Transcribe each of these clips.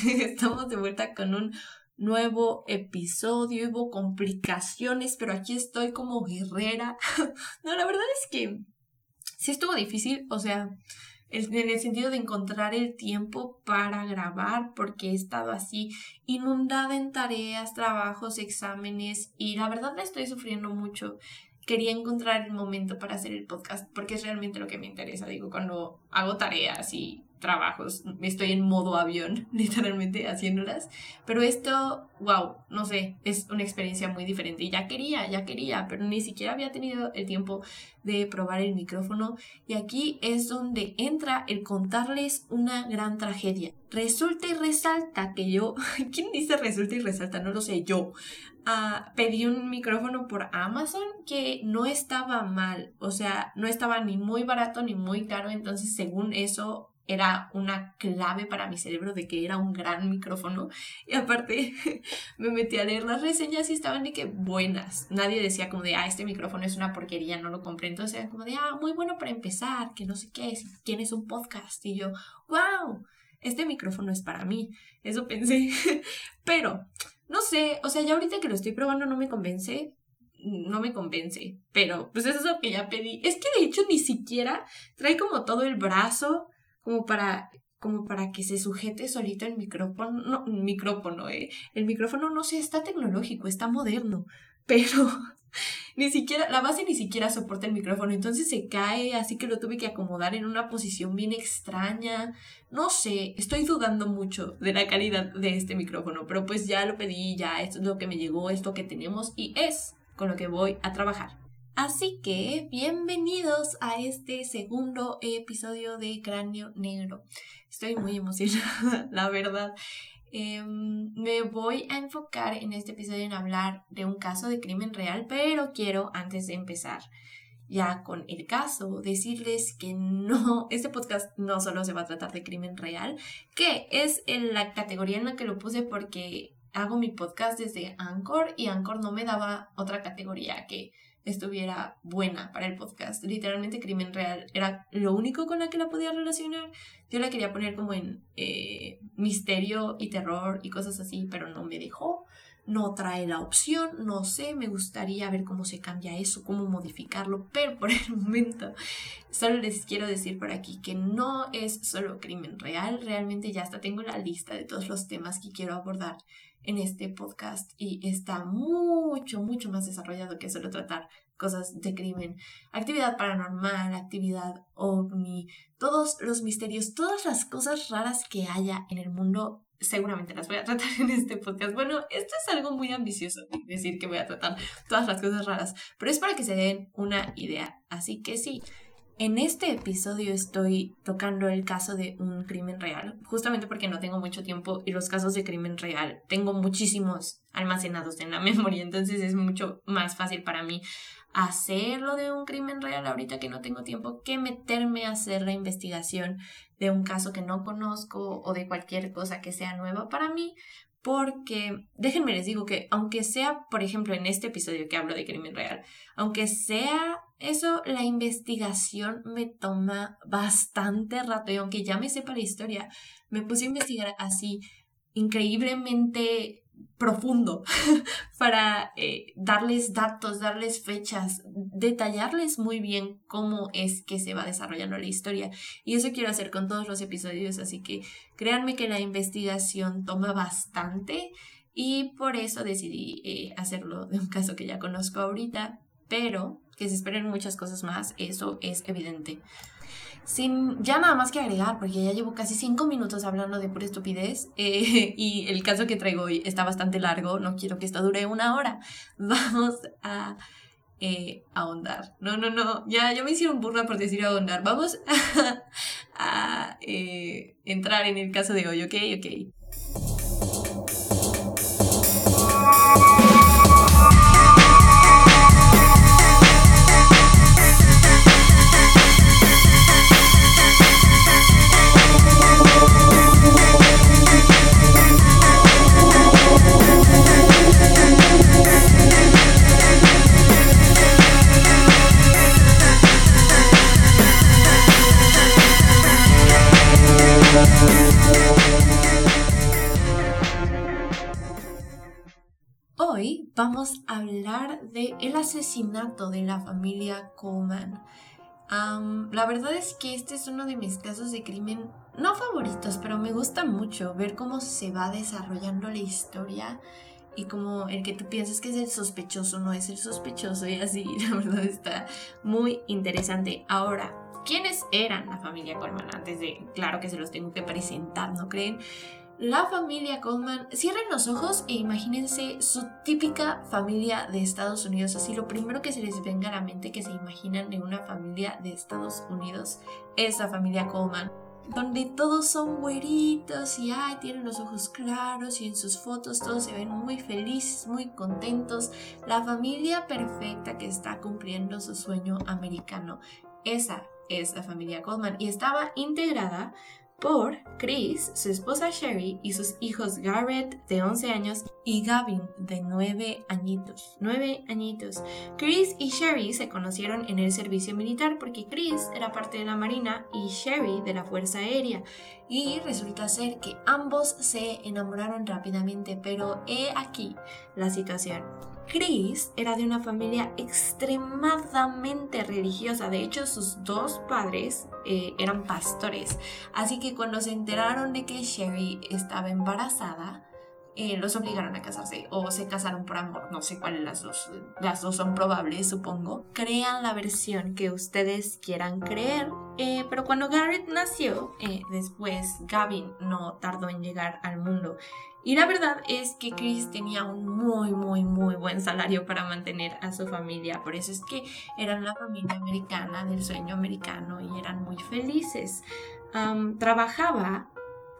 Estamos de vuelta con un nuevo episodio. Hubo complicaciones, pero aquí estoy como guerrera. no, la verdad es que sí estuvo difícil, o sea, en el sentido de encontrar el tiempo para grabar, porque he estado así inundada en tareas, trabajos, exámenes, y la verdad me estoy sufriendo mucho quería encontrar el momento para hacer el podcast porque es realmente lo que me interesa. Digo, cuando hago tareas y trabajos, estoy en modo avión, literalmente haciéndolas. Pero esto, wow, no sé, es una experiencia muy diferente. Ya quería, ya quería, pero ni siquiera había tenido el tiempo de probar el micrófono. Y aquí es donde entra el contarles una gran tragedia. Resulta y resalta que yo, ¿quién dice resulta y resalta? No lo sé, yo. Ah, pedí un micrófono por Amazon que no estaba mal, o sea, no estaba ni muy barato ni muy caro, entonces según eso era una clave para mi cerebro de que era un gran micrófono. Y aparte me metí a leer las reseñas y estaban de que buenas. Nadie decía como de, ah, este micrófono es una porquería, no lo compré. Entonces era como de, ah, muy bueno para empezar, que no sé qué, si tienes un podcast. Y yo, wow, este micrófono es para mí. Eso pensé. Pero, no sé, o sea, ya ahorita que lo estoy probando no me convence no me convence, pero pues eso es lo que ya pedí. Es que de hecho ni siquiera trae como todo el brazo como para como para que se sujete solito el micrófono, no, micrófono, ¿eh? El micrófono no sé, está tecnológico, está moderno, pero ni siquiera, la base ni siquiera soporta el micrófono, entonces se cae, así que lo tuve que acomodar en una posición bien extraña. No sé, estoy dudando mucho de la calidad de este micrófono, pero pues ya lo pedí, ya esto es lo que me llegó, esto que tenemos y es con lo que voy a trabajar. Así que bienvenidos a este segundo episodio de Cráneo Negro. Estoy muy emocionada, la verdad. Em, me voy a enfocar en este episodio en hablar de un caso de crimen real, pero quiero antes de empezar ya con el caso, decirles que no, este podcast no solo se va a tratar de crimen real, que es la categoría en la que lo puse porque hago mi podcast desde Anchor y Anchor no me daba otra categoría que estuviera buena para el podcast. Literalmente Crimen Real era lo único con la que la podía relacionar. Yo la quería poner como en eh, misterio y terror y cosas así, pero no me dejó. No trae la opción, no sé, me gustaría ver cómo se cambia eso, cómo modificarlo, pero por el momento solo les quiero decir por aquí que no es solo crimen real, realmente ya hasta tengo la lista de todos los temas que quiero abordar en este podcast y está mucho, mucho más desarrollado que solo tratar cosas de crimen, actividad paranormal, actividad ovni, todos los misterios, todas las cosas raras que haya en el mundo, seguramente las voy a tratar en este podcast. Bueno, esto es algo muy ambicioso, decir que voy a tratar todas las cosas raras, pero es para que se den una idea. Así que sí, en este episodio estoy tocando el caso de un crimen real, justamente porque no tengo mucho tiempo y los casos de crimen real tengo muchísimos almacenados en la memoria, entonces es mucho más fácil para mí hacerlo de un crimen real ahorita que no tengo tiempo que meterme a hacer la investigación de un caso que no conozco o de cualquier cosa que sea nueva para mí, porque déjenme les digo que aunque sea, por ejemplo, en este episodio que hablo de crimen real, aunque sea eso, la investigación me toma bastante rato y aunque ya me sepa la historia, me puse a investigar así increíblemente profundo para eh, darles datos, darles fechas, detallarles muy bien cómo es que se va desarrollando la historia. Y eso quiero hacer con todos los episodios, así que créanme que la investigación toma bastante y por eso decidí eh, hacerlo de un caso que ya conozco ahorita, pero que se esperen muchas cosas más, eso es evidente. Sin ya nada más que agregar, porque ya llevo casi cinco minutos hablando de pura estupidez eh, y el caso que traigo hoy está bastante largo, no quiero que esto dure una hora. Vamos a eh, ahondar. No, no, no, ya, ya me hicieron burla por decir ahondar. Vamos a, eh, entrar en el caso de hoy, ¿ok? Ok. Vamos a hablar de el asesinato de la familia Coleman. la verdad es que este es uno de mis casos de crimen no favoritos, pero me gusta mucho ver cómo se va desarrollando la historia y como el que tú piensas que es el sospechoso no es el sospechoso y así, la verdad está muy interesante. Ahora, ¿quiénes eran la familia Coleman? Antes de, claro que se los tengo que presentar, ¿no creen? La familia Coleman, cierren los ojos e imagínense su típica familia de Estados Unidos. Así, lo primero que se les venga a la mente que se imaginan de una familia de Estados Unidos es la familia Coleman donde todos son güeritos y ay, tienen los ojos claros y en sus fotos todos se ven muy felices, muy contentos. La familia perfecta que está cumpliendo su sueño americano. Esa es la familia Goldman y estaba integrada por Chris, su esposa Sherry y sus hijos Garrett de 11 años y Gavin de 9 añitos. 9 añitos. Chris y Sherry se conocieron en el servicio militar porque Chris era parte de la Marina y Sherry de la Fuerza Aérea. Y resulta ser que ambos se enamoraron rápidamente, pero he aquí la situación. Chris era de una familia extremadamente religiosa. De hecho, sus dos padres eh, eran pastores. Así que cuando se enteraron de que Sherry estaba embarazada, eh, los obligaron a casarse o se casaron por amor, no sé cuáles las dos, las dos son probables, supongo. Crean la versión que ustedes quieran creer, eh, pero cuando Garrett nació, después Gavin no tardó en llegar al mundo y la verdad es que Chris tenía un muy, muy, muy buen salario para mantener a su familia. Por eso es que eran la familia americana del sueño americano y eran muy felices. trabajaba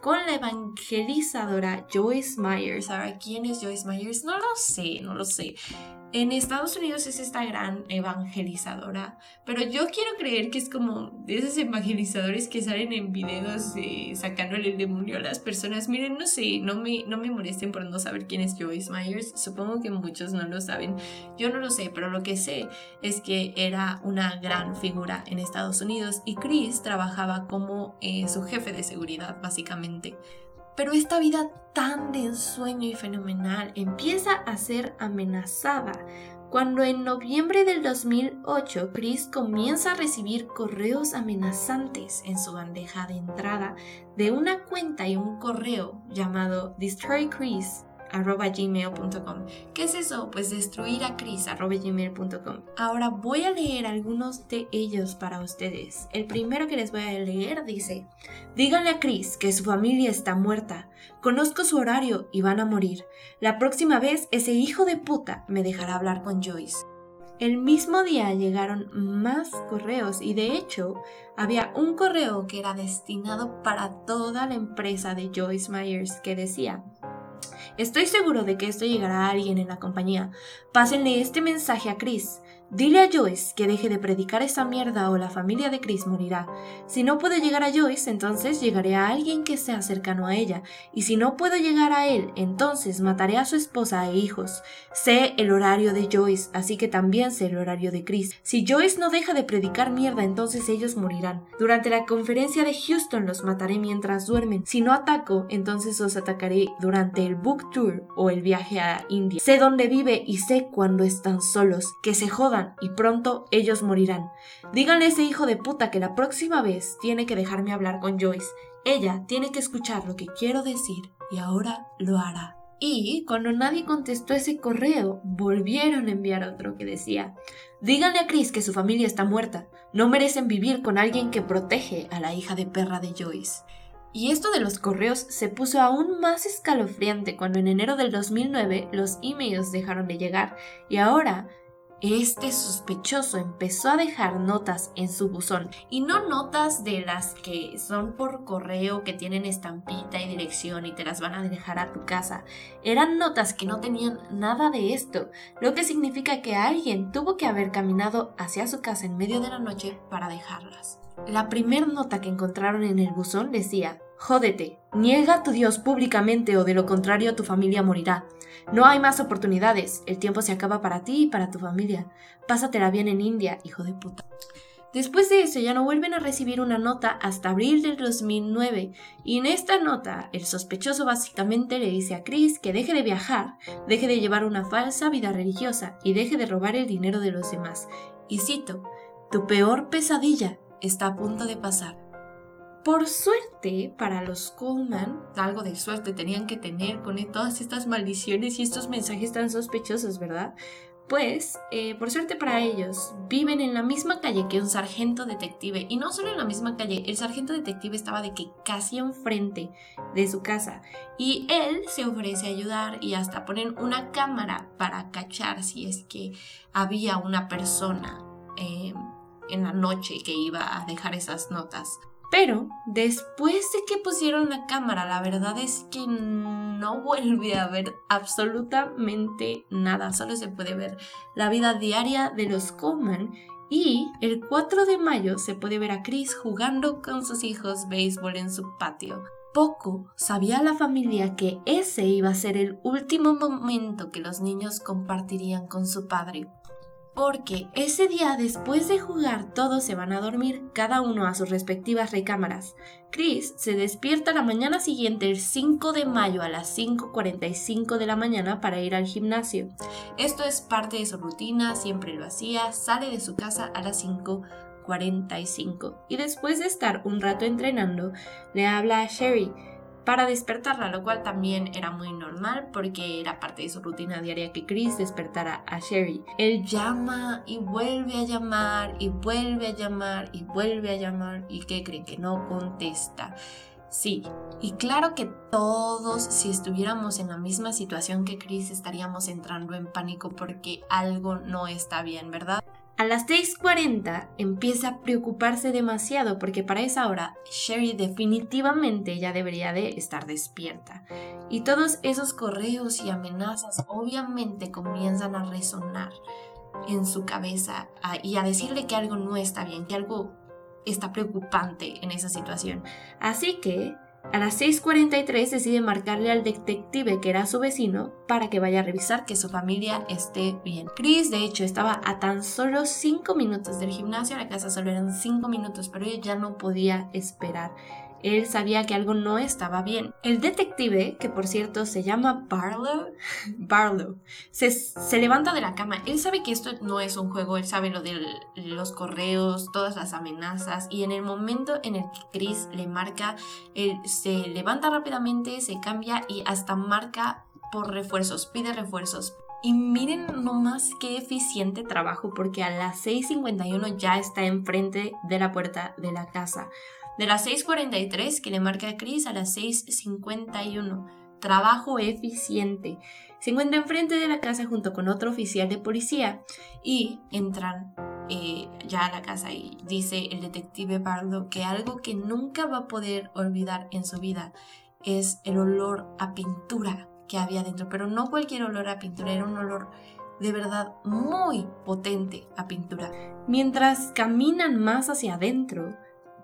con la evangelizadora Joyce Myers. Ahora, ¿quién es Joyce Myers? No lo sé, no lo sé. En Estados Unidos es esta gran evangelizadora, pero yo quiero creer que es como de esos evangelizadores que salen en videos eh, sacándole el demonio a las personas. Miren, no sé, no me, no me molesten por no saber quién es Joyce Myers. Supongo que muchos no lo saben. Yo no lo sé, pero lo que sé es que era una gran figura en Estados Unidos y Chris trabajaba como eh, su jefe de seguridad, básicamente. Pero esta vida tan de ensueño y fenomenal empieza a ser amenazada cuando en noviembre del 2008 Chris comienza a recibir correos amenazantes en su bandeja de entrada de una cuenta y un correo llamado Destroy Chris arroba gmail.com. ¿Qué es eso? Pues destruir a Chris arroba gmail.com. Ahora voy a leer algunos de ellos para ustedes. El primero que les voy a leer dice, díganle a Chris que su familia está muerta. Conozco su horario y van a morir. La próxima vez ese hijo de puta me dejará hablar con Joyce. El mismo día llegaron más correos y de hecho había un correo que era destinado para toda la empresa de Joyce Myers que decía, Estoy seguro de que esto llegará a alguien en la compañía. Pásenle este mensaje a Chris. Dile a Joyce que deje de predicar esa mierda o la familia de Chris morirá. Si no puedo llegar a Joyce, entonces llegaré a alguien que sea cercano a ella. Y si no puedo llegar a él, entonces mataré a su esposa e hijos. Sé el horario de Joyce, así que también sé el horario de Chris. Si Joyce no deja de predicar mierda, entonces ellos morirán. Durante la conferencia de Houston los mataré mientras duermen. Si no ataco, entonces los atacaré durante el book tour o el viaje a India. Sé dónde vive y sé cuándo están solos. Que se jodan y pronto ellos morirán. Díganle a ese hijo de puta que la próxima vez tiene que dejarme hablar con Joyce. Ella tiene que escuchar lo que quiero decir y ahora lo hará. Y cuando nadie contestó ese correo, volvieron a enviar otro que decía, díganle a Chris que su familia está muerta, no merecen vivir con alguien que protege a la hija de perra de Joyce. Y esto de los correos se puso aún más escalofriante cuando en enero del 2009 los emails dejaron de llegar y ahora este sospechoso empezó a dejar notas en su buzón y no notas de las que son por correo que tienen estampita y dirección y te las van a dejar a tu casa. Eran notas que no tenían nada de esto, lo que significa que alguien tuvo que haber caminado hacia su casa en medio de la noche para dejarlas. La primer nota que encontraron en el buzón decía, Jódete, niega a tu Dios públicamente o de lo contrario tu familia morirá. No hay más oportunidades, el tiempo se acaba para ti y para tu familia. Pásatela bien en India, hijo de puta. Después de eso ya no vuelven a recibir una nota hasta abril del 2009 y en esta nota el sospechoso básicamente le dice a Chris que deje de viajar, deje de llevar una falsa vida religiosa y deje de robar el dinero de los demás. Y cito, tu peor pesadilla está a punto de pasar. Por suerte, para los Coleman, algo de suerte tenían que tener con todas estas maldiciones y estos mensajes tan sospechosos, ¿verdad? Pues, eh, por suerte para ellos, viven en la misma calle que un sargento detective. Y no solo en la misma calle, el sargento detective estaba de que casi enfrente de su casa. Y él se ofrece a ayudar y hasta ponen una cámara para cachar si es que había una persona eh, en la noche que iba a dejar esas notas. Pero después de que pusieron la cámara, la verdad es que no vuelve a ver absolutamente nada. Solo se puede ver la vida diaria de los Coleman. Y el 4 de mayo se puede ver a Chris jugando con sus hijos béisbol en su patio. Poco sabía la familia que ese iba a ser el último momento que los niños compartirían con su padre porque ese día después de jugar todos se van a dormir, cada uno a sus respectivas recámaras. Chris se despierta la mañana siguiente, el 5 de mayo a las 5.45 de la mañana para ir al gimnasio. Esto es parte de su rutina, siempre lo hacía, sale de su casa a las 5.45 y después de estar un rato entrenando, le habla a Sherry para despertarla, lo cual también era muy normal porque era parte de su rutina diaria que Chris despertara a Sherry. Él llama y vuelve a llamar y vuelve a llamar y vuelve a llamar y ¿qué creen que no contesta? Sí, y claro que todos, si estuviéramos en la misma situación que Chris, estaríamos entrando en pánico porque algo no está bien, ¿verdad? A las 6.40 empieza a preocuparse demasiado porque para esa hora Sherry definitivamente ya debería de estar despierta. Y todos esos correos y amenazas obviamente comienzan a resonar en su cabeza y a decirle que algo no está bien, que algo está preocupante en esa situación. Así que a las 6.43 decide marcarle al detective que era su vecino para que vaya a revisar que su familia esté bien. Chris, de hecho, estaba a tan solo 5 minutos del gimnasio, la casa solo eran 5 minutos, pero ella ya no podía esperar. Él sabía que algo no estaba bien. El detective, que por cierto se llama Barlow, Barlow, se, levanta de la cama. Él sabe que esto no es un juego, él sabe lo de los correos, todas las amenazas, y en el momento en el que Chris le marca, él se levanta rápidamente, se cambia y hasta marca por refuerzos, pide refuerzos. Y miren nomás qué eficiente trabajo porque a las 6.51 ya está enfrente de la puerta de la casa. De las 6.43 que le marca a Chris a las 6.51. Trabajo eficiente. Se encuentra enfrente de la casa junto con otro oficial de policía y entran eh, ya a la casa y dice el detective Barlow que algo que nunca va a poder olvidar en su vida es el olor a pintura que había dentro, pero no cualquier olor a pintura, era un olor de verdad muy potente a pintura. Mientras caminan más hacia adentro,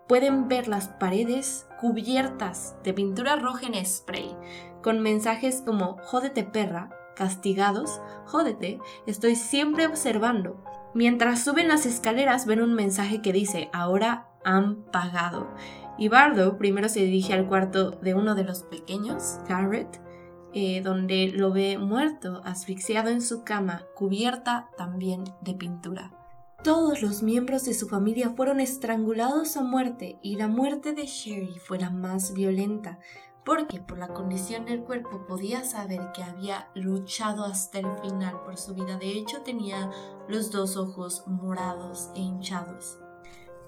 pueden ver las paredes cubiertas de pintura roja en spray, con mensajes como jódete perra, castigados, jódete, estoy siempre observando. Mientras suben las escaleras ven un mensaje que dice ahora han pagado. Y Bardo primero se dirige al cuarto de uno de los pequeños, Garrett, eh, donde lo ve muerto, asfixiado en su cama, cubierta también de pintura. Todos los miembros de su familia fueron estrangulados a muerte y la muerte de Sherry fue la más violenta, porque por la condición del cuerpo podía saber que había luchado hasta el final por su vida. De hecho, tenía los dos ojos morados e hinchados.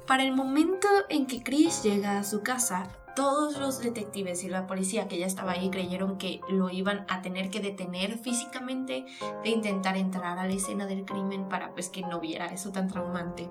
Para el momento en que Chris llega a su casa, todos los detectives y la policía que ya estaba ahí creyeron que lo iban a tener que detener físicamente de intentar entrar a la escena del crimen para pues que no viera eso tan traumante,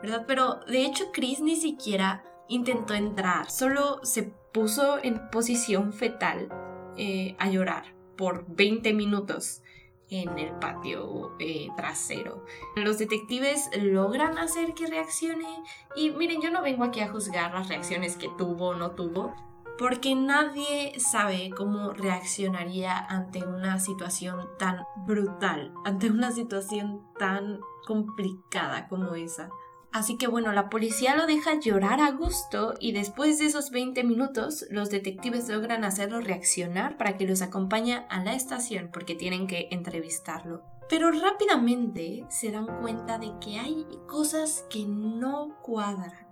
¿verdad? Pero de hecho Chris ni siquiera intentó entrar, solo se puso en posición fetal eh, a llorar por 20 minutos en el patio eh, trasero. Los detectives logran hacer que reaccione y miren, yo no vengo aquí a juzgar las reacciones que tuvo o no tuvo, porque nadie sabe cómo reaccionaría ante una situación tan brutal, ante una situación tan complicada como esa. Así que bueno, la policía lo deja llorar a gusto y después de esos 20 minutos los detectives logran hacerlo reaccionar para que los acompañe a la estación porque tienen que entrevistarlo. Pero rápidamente se dan cuenta de que hay cosas que no cuadran.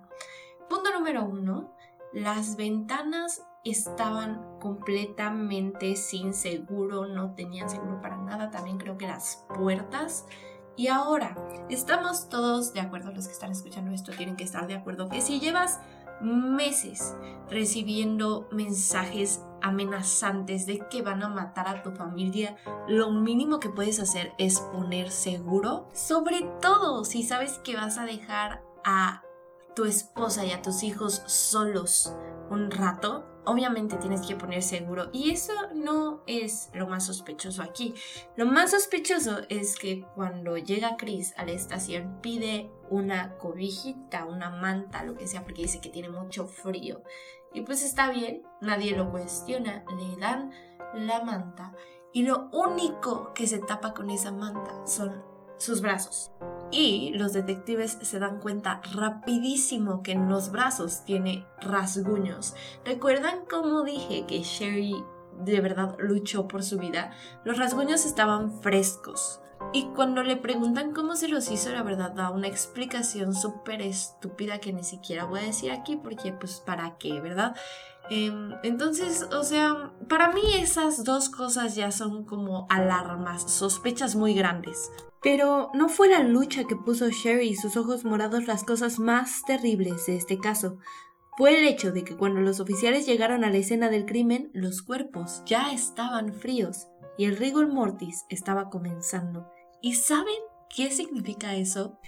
Punto número uno, las ventanas estaban completamente sin seguro, no tenían seguro para nada, también creo que las puertas. Y ahora, estamos todos de acuerdo, los que están escuchando esto tienen que estar de acuerdo, que si llevas meses recibiendo mensajes amenazantes de que van a matar a tu familia, lo mínimo que puedes hacer es poner seguro, sobre todo si sabes que vas a dejar a tu esposa y a tus hijos solos un rato, obviamente tienes que poner seguro. Y eso no es lo más sospechoso aquí. Lo más sospechoso es que cuando llega Chris a la estación pide una cobijita, una manta, lo que sea, porque dice que tiene mucho frío. Y pues está bien, nadie lo cuestiona, le dan la manta. Y lo único que se tapa con esa manta son sus brazos. Y los detectives se dan cuenta rapidísimo que en los brazos tiene rasguños. ¿Recuerdan cómo dije que Sherry de verdad luchó por su vida? Los rasguños estaban frescos. Y cuando le preguntan cómo se los hizo, la verdad da una explicación súper estúpida que ni siquiera voy a decir aquí porque pues para qué, ¿verdad? Em, entonces, o sea, para mí esas dos cosas ya son como alarmas, sospechas muy grandes. Pero no fue la lucha que puso Sherry y sus ojos morados las cosas más terribles de este caso. Fue el hecho de que cuando los oficiales llegaron a la escena del crimen, los cuerpos ya estaban fríos y el rigor mortis estaba comenzando. ¿Y saben qué significa eso?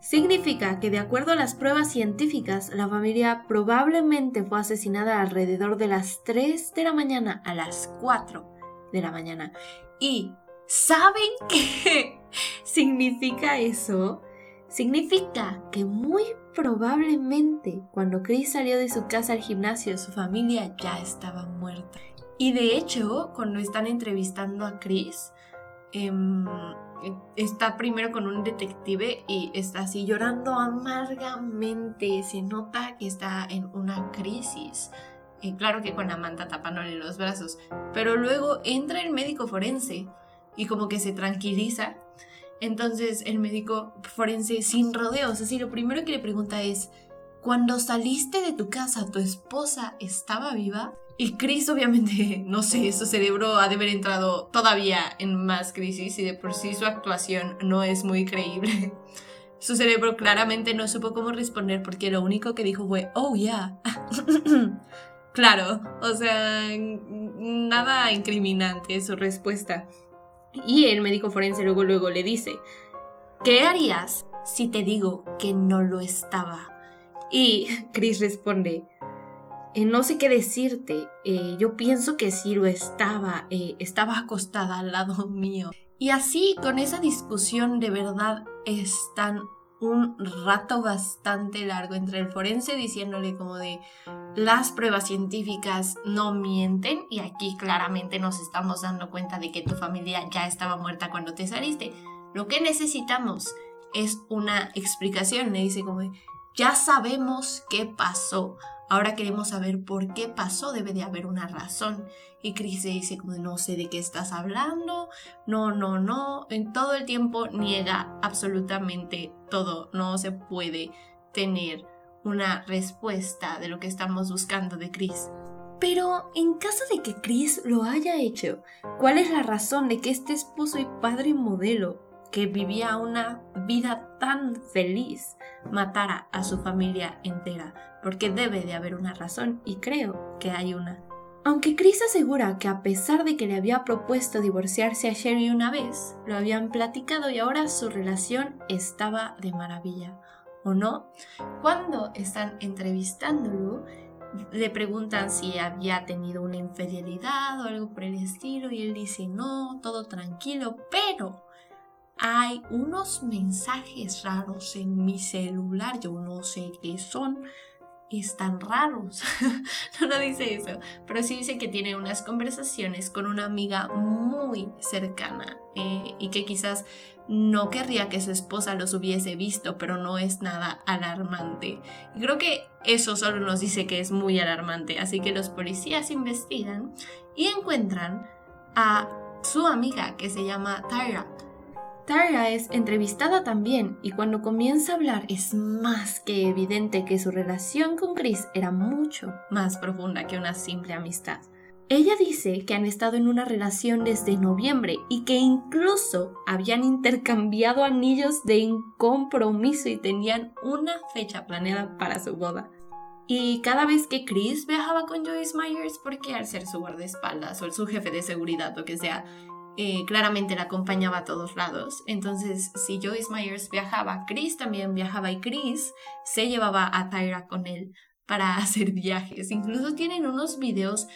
Significa que de acuerdo a las pruebas científicas, la familia probablemente fue asesinada alrededor de las 3 de la mañana a las 4 de la mañana. ¿Y saben qué significa eso? Significa que muy probablemente cuando Chris salió de su casa al gimnasio, su familia ya estaba muerta. Y de hecho, cuando están entrevistando a Chris, em, está primero con un detective y está así llorando amargamente. Se nota que está en una crisis. Y claro que con Amanda tapándole los brazos. Pero luego entra el médico forense y como que se tranquiliza. Entonces el médico forense sin rodeos, así lo primero que le pregunta es, cuando saliste de tu casa, ¿tu esposa estaba viva? Y Chris obviamente, no sé, su cerebro ha de haber entrado todavía en más crisis y de por sí su actuación no es muy creíble. Su cerebro claramente no supo cómo responder porque lo único que dijo fue, oh, yeah. claro, o sea, nada incriminante su respuesta. Y el médico forense luego luego le dice, ¿qué harías si te digo que no lo estaba? Y Chris responde, eh, no sé qué decirte. Eh, yo pienso que lo estaba. Eh, estaba acostada al lado mío. Y así, con esa discusión, de verdad están un rato bastante largo entre el forense diciéndole como de las pruebas científicas no mienten y aquí claramente nos estamos dando cuenta de que tu familia ya estaba muerta cuando te saliste. Lo que necesitamos es una explicación. Le dice como ya sabemos qué pasó. Ahora queremos saber por qué pasó, debe de haber una razón. Y Chris dice como no sé de qué estás hablando, no, no, no, en todo el tiempo niega absolutamente todo, no se puede tener una respuesta de lo que estamos buscando de Chris. Pero en caso de que Chris lo haya hecho, ¿cuál es la razón de que este esposo y padre modelo que vivía una vida tan feliz matara a su familia entera, porque debe de haber una razón y creo que hay una. Aunque Chris asegura que a pesar de que le había propuesto divorciarse a Sherry una vez, lo habían platicado y ahora su relación estaba de maravilla. ¿O no? Cuando están entrevistándolo, le preguntan si había tenido una infidelidad o algo por el estilo y él dice no, todo tranquilo, pero hay unos mensajes raros en mi celular, yo no sé qué son, están raros. no, no dice eso, pero sí dice que tiene unas conversaciones con una amiga muy cercana eh, y que quizás no querría que su esposa los hubiese visto, pero no es nada alarmante. Y creo que eso solo nos dice que es muy alarmante, así que los policías investigan y encuentran a su amiga que se llama Tyra. Tyra es entrevistada también y cuando comienza a hablar es más que evidente que su relación con Chris era mucho más profunda que una simple amistad. Ella dice que han estado en una relación desde noviembre y que incluso habían intercambiado anillos de compromiso y tenían una fecha planeada para su boda. Y cada vez que Chris viajaba con Joyce Myers, porque al ser su guardaespaldas o su jefe de seguridad, o que sea, eh, claramente la acompañaba a todos lados. Entonces, si Joyce Myers viajaba, Chris también viajaba y Chris se llevaba a Tyra con él para hacer viajes. Incluso tienen unos videos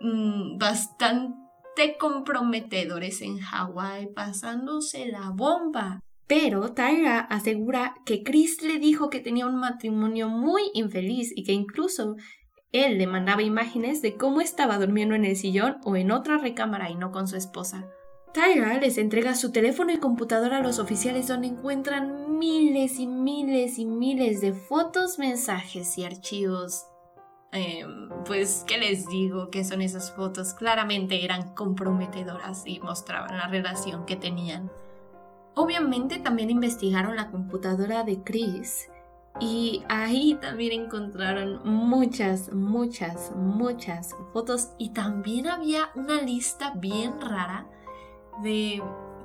Mm, bastante comprometedores en Hawái, pasándose la bomba. Pero Tyra asegura que Chris le dijo que tenía un matrimonio muy infeliz y que incluso él le mandaba imágenes de cómo estaba durmiendo en el sillón o en otra recámara y no con su esposa. Tyra les entrega su teléfono y computadora a los oficiales donde encuentran miles y miles y miles de fotos, mensajes y archivos Em, pues, ¿qué les digo? Que son esas fotos? Claramente eran comprometedoras y mostraban la relación que tenían. Obviamente también investigaron la computadora de Chris y ahí también encontraron muchas, muchas, muchas fotos y también había una lista bien rara de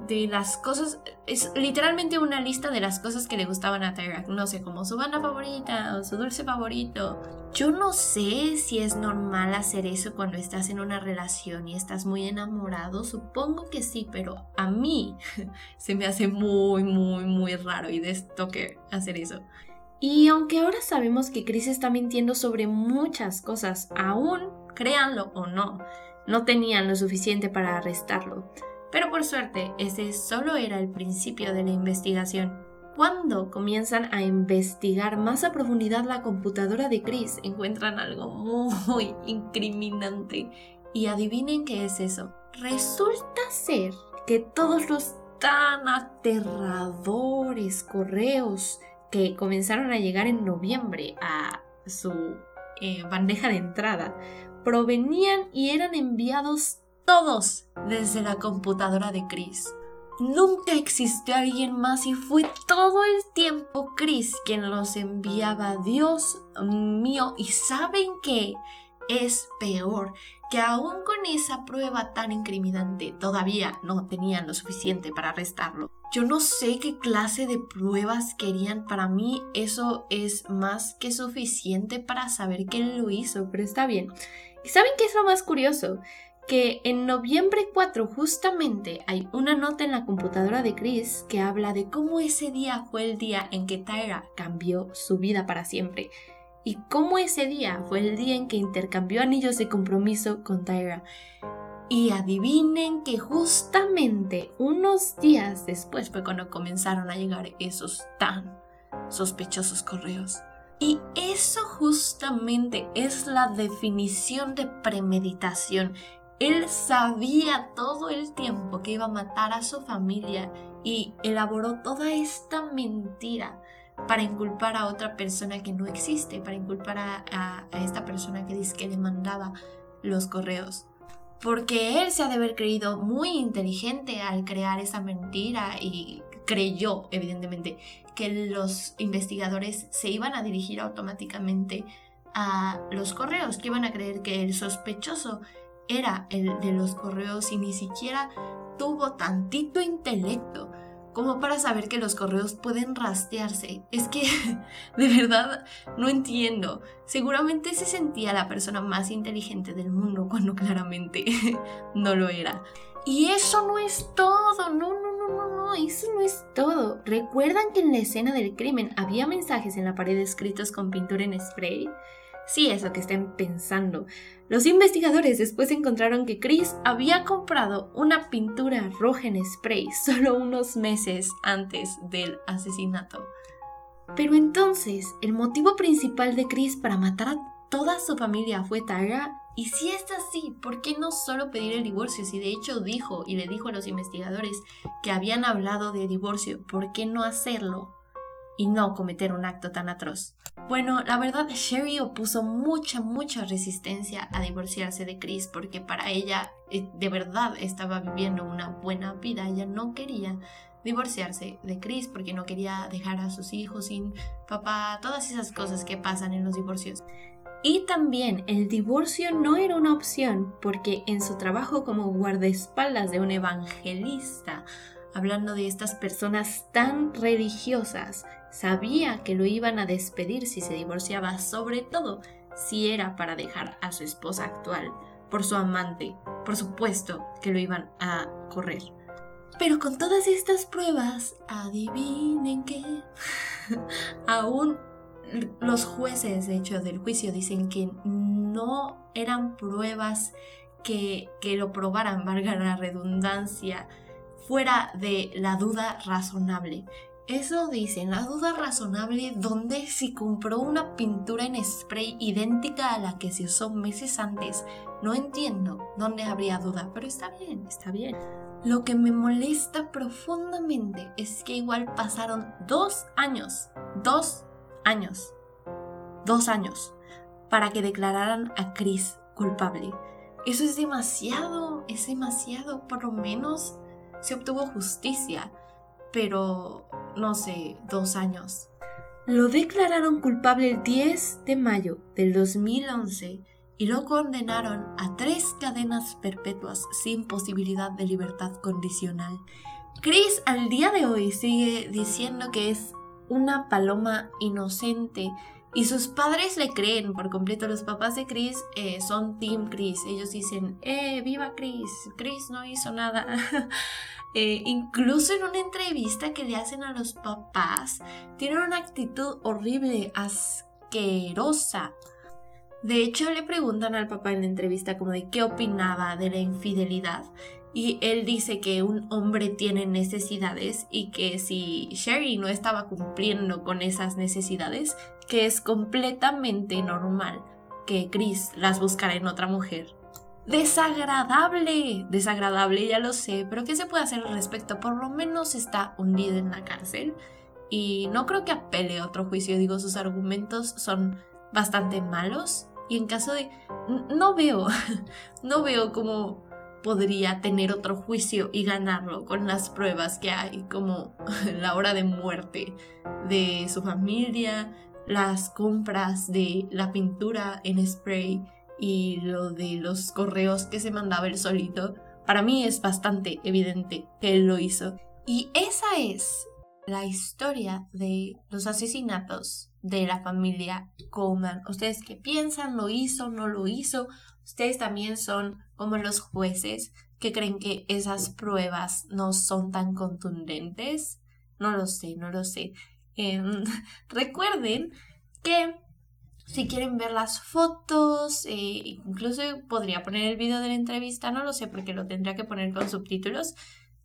de las cosas, es literalmente una lista de las cosas que le gustaban a Tyra, no sé, como su banda favorita o su dulce favorito. Yo no sé si es normal hacer eso cuando estás en una relación y estás muy enamorado, supongo que sí, pero a mí se me hace muy, muy, muy raro y de que hacer eso. Y aunque ahora sabemos que Chris está mintiendo sobre muchas cosas, aún, créanlo o no, no tenían lo suficiente para arrestarlo. Pero por suerte, ese solo era el principio de la investigación. Cuando comienzan a investigar más a profundidad la computadora de Chris, encuentran algo muy incriminante. Y adivinen qué es eso. Resulta ser que todos los tan aterradores correos que comenzaron a llegar en noviembre a su eh, bandeja de entrada provenían y eran enviados todos desde la computadora de Chris. Nunca existió alguien más y fue todo el tiempo Chris quien los enviaba. Dios mío, ¿y saben qué? Es peor que aún con esa prueba tan incriminante todavía no tenían lo suficiente para arrestarlo. Yo no sé qué clase de pruebas querían. Para mí eso es más que suficiente para saber que lo hizo, pero está bien. ¿Y saben qué es lo más curioso? Que en noviembre 4 justamente hay una nota en la computadora de Chris que habla de cómo ese día fue el día en que Tyra cambió su vida para siempre y cómo ese día fue el día en que intercambió anillos de compromiso con Tyra. Y adivinen que justamente unos días después fue cuando comenzaron a llegar esos tan sospechosos correos. Y eso justamente es la definición de premeditación. Él sabía todo el tiempo que iba a matar a su familia y elaboró toda esta mentira para inculpar a otra persona que no existe, para inculpar a, esta persona que dice que le mandaba los correos. Porque él se ha de haber creído muy inteligente al crear esa mentira y creyó, evidentemente, que los investigadores se iban a dirigir automáticamente a los correos, que iban a creer que el sospechoso era el de los correos y ni siquiera tuvo tantito intelecto como para saber que los correos pueden rastrearse. Es que de verdad no entiendo. Seguramente se sentía la persona más inteligente del mundo cuando claramente no lo era. Y eso no es todo, no, no, no, no, no, eso no es todo. ¿Recuerdan que en la escena del crimen había mensajes en la pared escritos con pintura en spray? Sí, eso que estén pensando. Los investigadores después encontraron que Chris había comprado una pintura roja en spray solo unos meses antes del asesinato. Pero entonces, el motivo principal de Chris para matar a toda su familia fue Tara. Y si es así, ¿por qué no solo pedir el divorcio? Si de hecho dijo y le dijo a los investigadores que habían hablado de divorcio, ¿por qué no hacerlo? y no cometer un acto tan atroz. Bueno, la verdad, Sherry opuso mucha, mucha resistencia a divorciarse de Chris porque para ella eh, de verdad estaba viviendo una buena vida. Ella no quería divorciarse de Chris porque no quería dejar a sus hijos sin papá, todas esas cosas que pasan en los divorcios. Y también el divorcio no era una opción porque en su trabajo como guardaespaldas de un evangelista, hablando de estas personas tan religiosas Sabía que lo iban a despedir si se divorciaba, sobre todo si era para dejar a su esposa actual por su amante. Por supuesto que lo iban a correr. Pero con todas estas pruebas, adivinen qué. Aún los jueces, de hecho, del juicio dicen que no eran pruebas que, que lo probaran, valga la redundancia, fuera de la duda razonable. Eso dicen, la duda razonable donde si compró una pintura en spray idéntica a la que se usó meses antes. No entiendo dónde habría duda, pero está bien, está bien. Lo que me molesta profundamente es que igual pasaron dos años, dos años, dos años, para que declararan a Chris culpable. Eso es demasiado, es demasiado, por lo menos se obtuvo justicia pero no sé, dos años. Lo declararon culpable el 10 de mayo del 2011 y lo condenaron a tres cadenas perpetuas sin posibilidad de libertad condicional. Chris al día de hoy sigue diciendo que es una paloma inocente y sus padres le creen por completo. Los papás de Chris eh, son Team Chris. Ellos dicen, ¡eh, viva Chris! Chris no hizo nada. Eh, incluso en una entrevista que le hacen a los papás, tienen una actitud horrible, asquerosa. De hecho, le preguntan al papá en la entrevista como de qué opinaba de la infidelidad. Y él dice que un hombre tiene necesidades y que si Sherry no estaba cumpliendo con esas necesidades, que es completamente normal que Chris las buscara en otra mujer desagradable, desagradable, ya lo sé, pero ¿qué se puede hacer al respecto? Por lo menos está hundido en la cárcel y no creo que apele otro juicio, digo, sus argumentos son bastante malos y en caso de... No veo, no veo cómo podría tener otro juicio y ganarlo con las pruebas que hay, como la hora de muerte de su familia, las compras de la pintura en spray y lo de los correos que se mandaba él solito, para mí es bastante evidente que él lo hizo. Y esa es la historia de los asesinatos de la familia Coleman. ¿Ustedes qué piensan? ¿Lo hizo? ¿No lo hizo? Ustedes también son como los jueces que creen que esas pruebas no son tan contundentes. No lo sé, no lo sé. Em, recuerden que si quieren ver las fotos, eh, incluso podría poner el video de la entrevista, no lo sé porque lo tendría que poner con subtítulos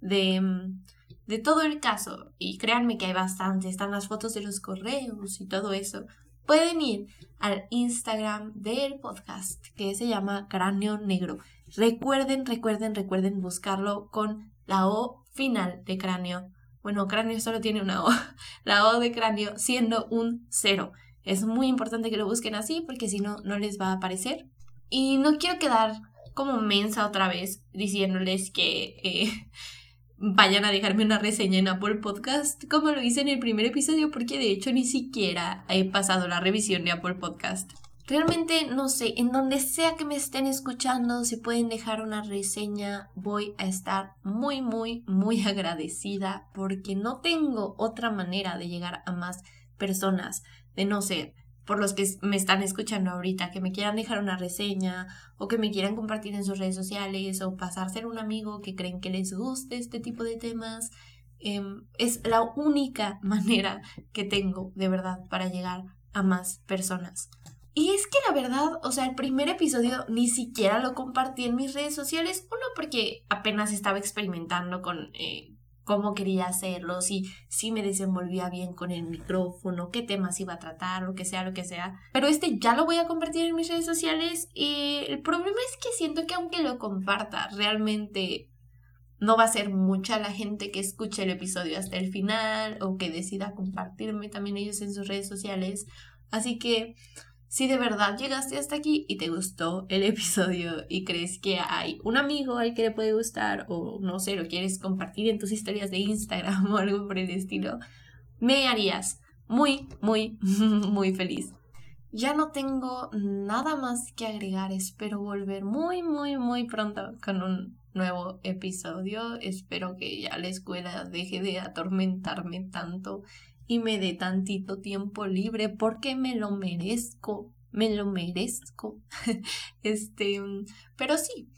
de, mm, de todo el caso. Y créanme que hay bastante, están las fotos de los correos y todo eso. Pueden ir al Instagram del podcast que se llama Cráneo Negro. Recuerden, recuerden, recuerden buscarlo con la O final de cráneo. Bueno, cráneo solo tiene una O. La O de cráneo siendo un cero. Es muy importante que lo busquen así porque si no, no les va a aparecer. Y no quiero quedar como mensa otra vez diciéndoles que eh, vayan a dejarme una reseña en Apple Podcast como lo hice en el primer episodio porque de hecho ni siquiera he pasado la revisión de Apple Podcast. Realmente no sé, en donde sea que me estén escuchando, si pueden dejar una reseña, voy a estar muy, muy, muy agradecida porque no tengo otra manera de llegar a más personas de no ser por los que me están escuchando ahorita, que me quieran dejar una reseña o que me quieran compartir en sus redes sociales o pasar a ser un amigo que creen que les guste este tipo de temas. Em, es la única manera que tengo de verdad para llegar a más personas. Y es que la verdad, o sea, el primer episodio ni siquiera lo compartí en mis redes sociales. Uno, porque apenas estaba experimentando con, eh, cómo quería hacerlo, si, si me desenvolvía bien con el micrófono, qué temas iba a tratar, lo que sea, lo que sea. Pero este ya lo voy a compartir en mis redes sociales y el problema es que siento que aunque lo comparta, realmente no va a ser mucha la gente que escuche el episodio hasta el final o que decida compartirme también ellos en sus redes sociales. Así que si de verdad llegaste hasta aquí y te gustó el episodio y crees que hay un amigo al que le puede gustar o no sé, lo quieres compartir en tus historias de Instagram o algo por el estilo, me harías muy, muy, muy feliz. Ya no tengo nada más que agregar, espero volver muy, muy, muy pronto con un nuevo episodio. Espero que ya la escuela deje de atormentarme tanto y me dé tantito tiempo libre porque me lo merezco, me lo merezco. este, pero sí,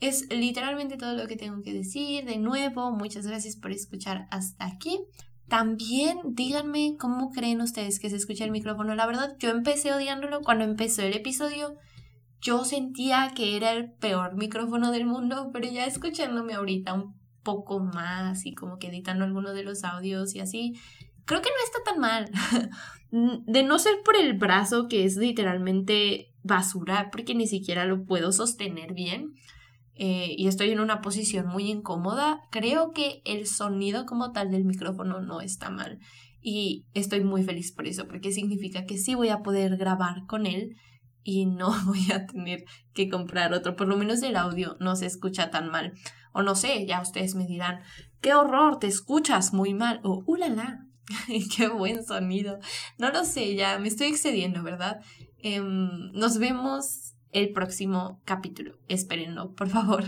es literalmente todo lo que tengo que decir. De nuevo, muchas gracias por escuchar hasta aquí. También díganme cómo creen ustedes que se escucha el micrófono. La verdad, yo empecé odiándolo cuando empezó el episodio yo sentía que era el peor micrófono del mundo, pero ya escuchándome ahorita un poco más y como que editando algunos de los audios y así, creo que no está tan mal. de no ser por el brazo que es literalmente basura, porque ni siquiera lo puedo sostener bien. Eh, y estoy en una posición muy incómoda, creo que el sonido como tal del micrófono no está mal. Y estoy muy feliz por eso, porque significa que sí voy a poder grabar con él y no voy a tener que comprar otro. Por lo menos el audio no se escucha tan mal. O no sé, ya ustedes me dirán, qué horror, te escuchas muy mal. O, ulala, qué buen sonido. No lo sé, ya me estoy excediendo, ¿verdad? Em, nos vemos el próximo capítulo. Espérenlo, por favor.